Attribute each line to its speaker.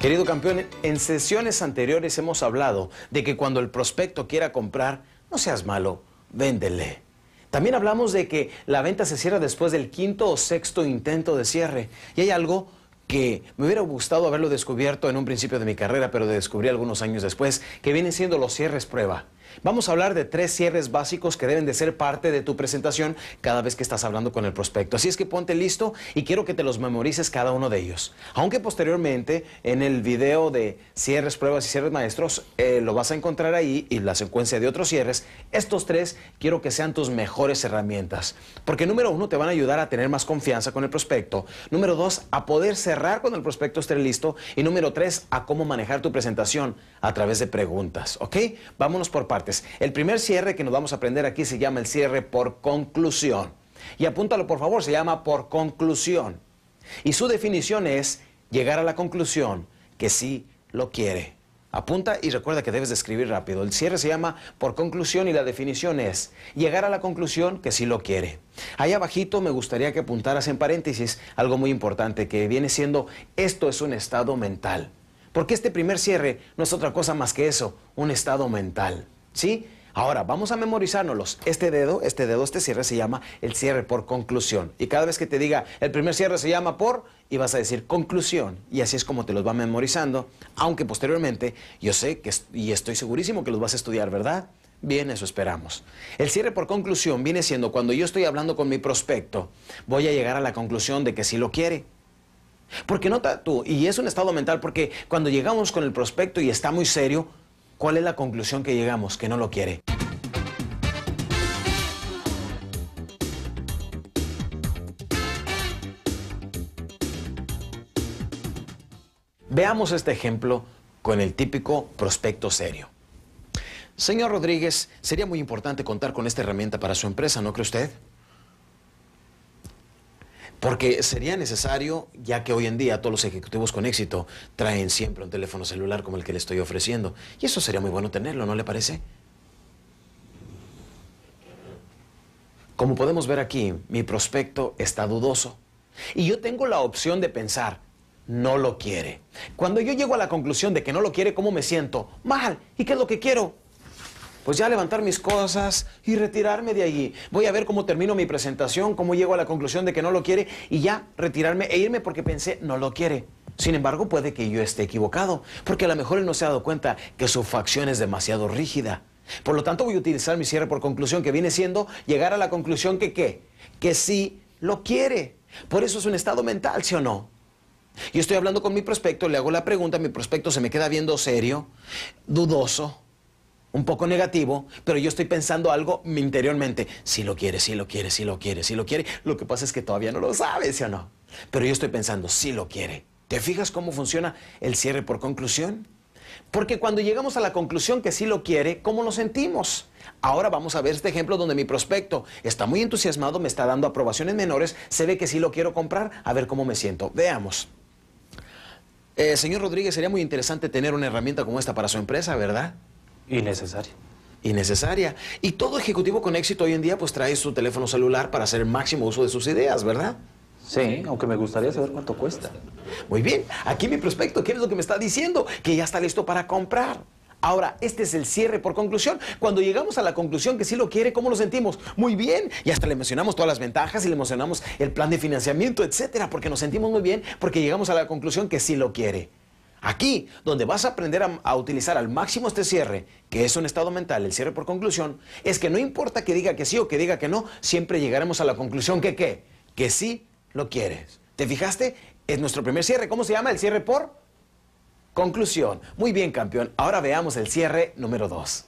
Speaker 1: Querido campeón, en sesiones anteriores hemos hablado de que cuando el prospecto quiera comprar, no seas malo, véndele. También hablamos de que la venta se cierra después del quinto o sexto intento de cierre. Y hay algo que me hubiera gustado haberlo descubierto en un principio de mi carrera, pero descubrí algunos años después, que vienen siendo los cierres prueba. Vamos a hablar de tres cierres básicos que deben de ser parte de tu presentación cada vez que estás hablando con el prospecto. Así es que ponte listo y quiero que te los memorices cada uno de ellos. Aunque posteriormente en el video de cierres, pruebas y cierres maestros eh, lo vas a encontrar ahí y la secuencia de otros cierres. Estos tres quiero que sean tus mejores herramientas. Porque número uno te van a ayudar a tener más confianza con el prospecto. Número dos, a poder cerrar cuando el prospecto esté listo. Y número tres, a cómo manejar tu presentación a través de preguntas. ¿Ok? Vámonos por partes. El primer cierre que nos vamos a aprender aquí se llama el cierre por conclusión. Y apúntalo por favor, se llama por conclusión. Y su definición es llegar a la conclusión que sí lo quiere. Apunta y recuerda que debes de escribir rápido. El cierre se llama por conclusión y la definición es llegar a la conclusión que sí lo quiere. Ahí abajito me gustaría que apuntaras en paréntesis algo muy importante que viene siendo esto es un estado mental. Porque este primer cierre no es otra cosa más que eso, un estado mental. ¿Sí? Ahora, vamos a memorizárnoslos. Este dedo, este dedo, este cierre se llama el cierre por conclusión. Y cada vez que te diga el primer cierre se llama por, y vas a decir conclusión. Y así es como te los va memorizando. Aunque posteriormente, yo sé que, y estoy segurísimo que los vas a estudiar, ¿verdad? Bien, eso esperamos. El cierre por conclusión viene siendo cuando yo estoy hablando con mi prospecto, voy a llegar a la conclusión de que sí lo quiere. Porque nota tú, y es un estado mental, porque cuando llegamos con el prospecto y está muy serio, ¿Cuál es la conclusión que llegamos? Que no lo quiere. Veamos este ejemplo con el típico prospecto serio. Señor Rodríguez, sería muy importante contar con esta herramienta para su empresa, ¿no cree usted? Porque sería necesario, ya que hoy en día todos los ejecutivos con éxito traen siempre un teléfono celular como el que le estoy ofreciendo. Y eso sería muy bueno tenerlo, ¿no le parece? Como podemos ver aquí, mi prospecto está dudoso. Y yo tengo la opción de pensar, no lo quiere. Cuando yo llego a la conclusión de que no lo quiere, ¿cómo me siento? Mal. ¿Y qué es lo que quiero? Pues ya levantar mis cosas y retirarme de allí. Voy a ver cómo termino mi presentación, cómo llego a la conclusión de que no lo quiere y ya retirarme e irme porque pensé no lo quiere. Sin embargo, puede que yo esté equivocado, porque a lo mejor él no se ha dado cuenta que su facción es demasiado rígida. Por lo tanto, voy a utilizar mi cierre por conclusión, que viene siendo llegar a la conclusión que qué, que sí lo quiere. Por eso es un estado mental, ¿sí o no? Yo estoy hablando con mi prospecto, le hago la pregunta, mi prospecto se me queda viendo serio, dudoso, un poco negativo, pero yo estoy pensando algo interiormente. Si lo quiere, si lo quiere, si lo quiere, si lo quiere. Lo que pasa es que todavía no lo sabe, ¿sí o no? Pero yo estoy pensando, si lo quiere. ¿Te fijas cómo funciona el cierre por conclusión? Porque cuando llegamos a la conclusión que sí lo quiere, ¿cómo nos sentimos? Ahora vamos a ver este ejemplo donde mi prospecto está muy entusiasmado, me está dando aprobaciones menores, se ve que sí lo quiero comprar, a ver cómo me siento. Veamos. Eh, señor Rodríguez, sería muy interesante tener una herramienta como esta para su empresa, ¿verdad?
Speaker 2: Innecesaria.
Speaker 1: Innecesaria. Y todo ejecutivo con éxito hoy en día pues trae su teléfono celular para hacer el máximo uso de sus ideas, ¿verdad?
Speaker 2: Sí, aunque me gustaría saber cuánto cuesta.
Speaker 1: Muy bien, aquí mi prospecto, ¿qué es lo que me está diciendo? Que ya está listo para comprar. Ahora, este es el cierre por conclusión. Cuando llegamos a la conclusión que sí lo quiere, ¿cómo lo sentimos? Muy bien. Y hasta le mencionamos todas las ventajas y le mencionamos el plan de financiamiento, etcétera, porque nos sentimos muy bien, porque llegamos a la conclusión que sí lo quiere. Aquí, donde vas a aprender a, utilizar al máximo este cierre, que es un estado mental, el cierre por conclusión, es que no importa que diga que sí o que diga que no, siempre llegaremos a la conclusión que qué, que sí lo quieres. ¿Te fijaste? Es nuestro primer cierre. ¿Cómo se llama? El cierre por conclusión. Muy bien, campeón. Ahora veamos el cierre número dos.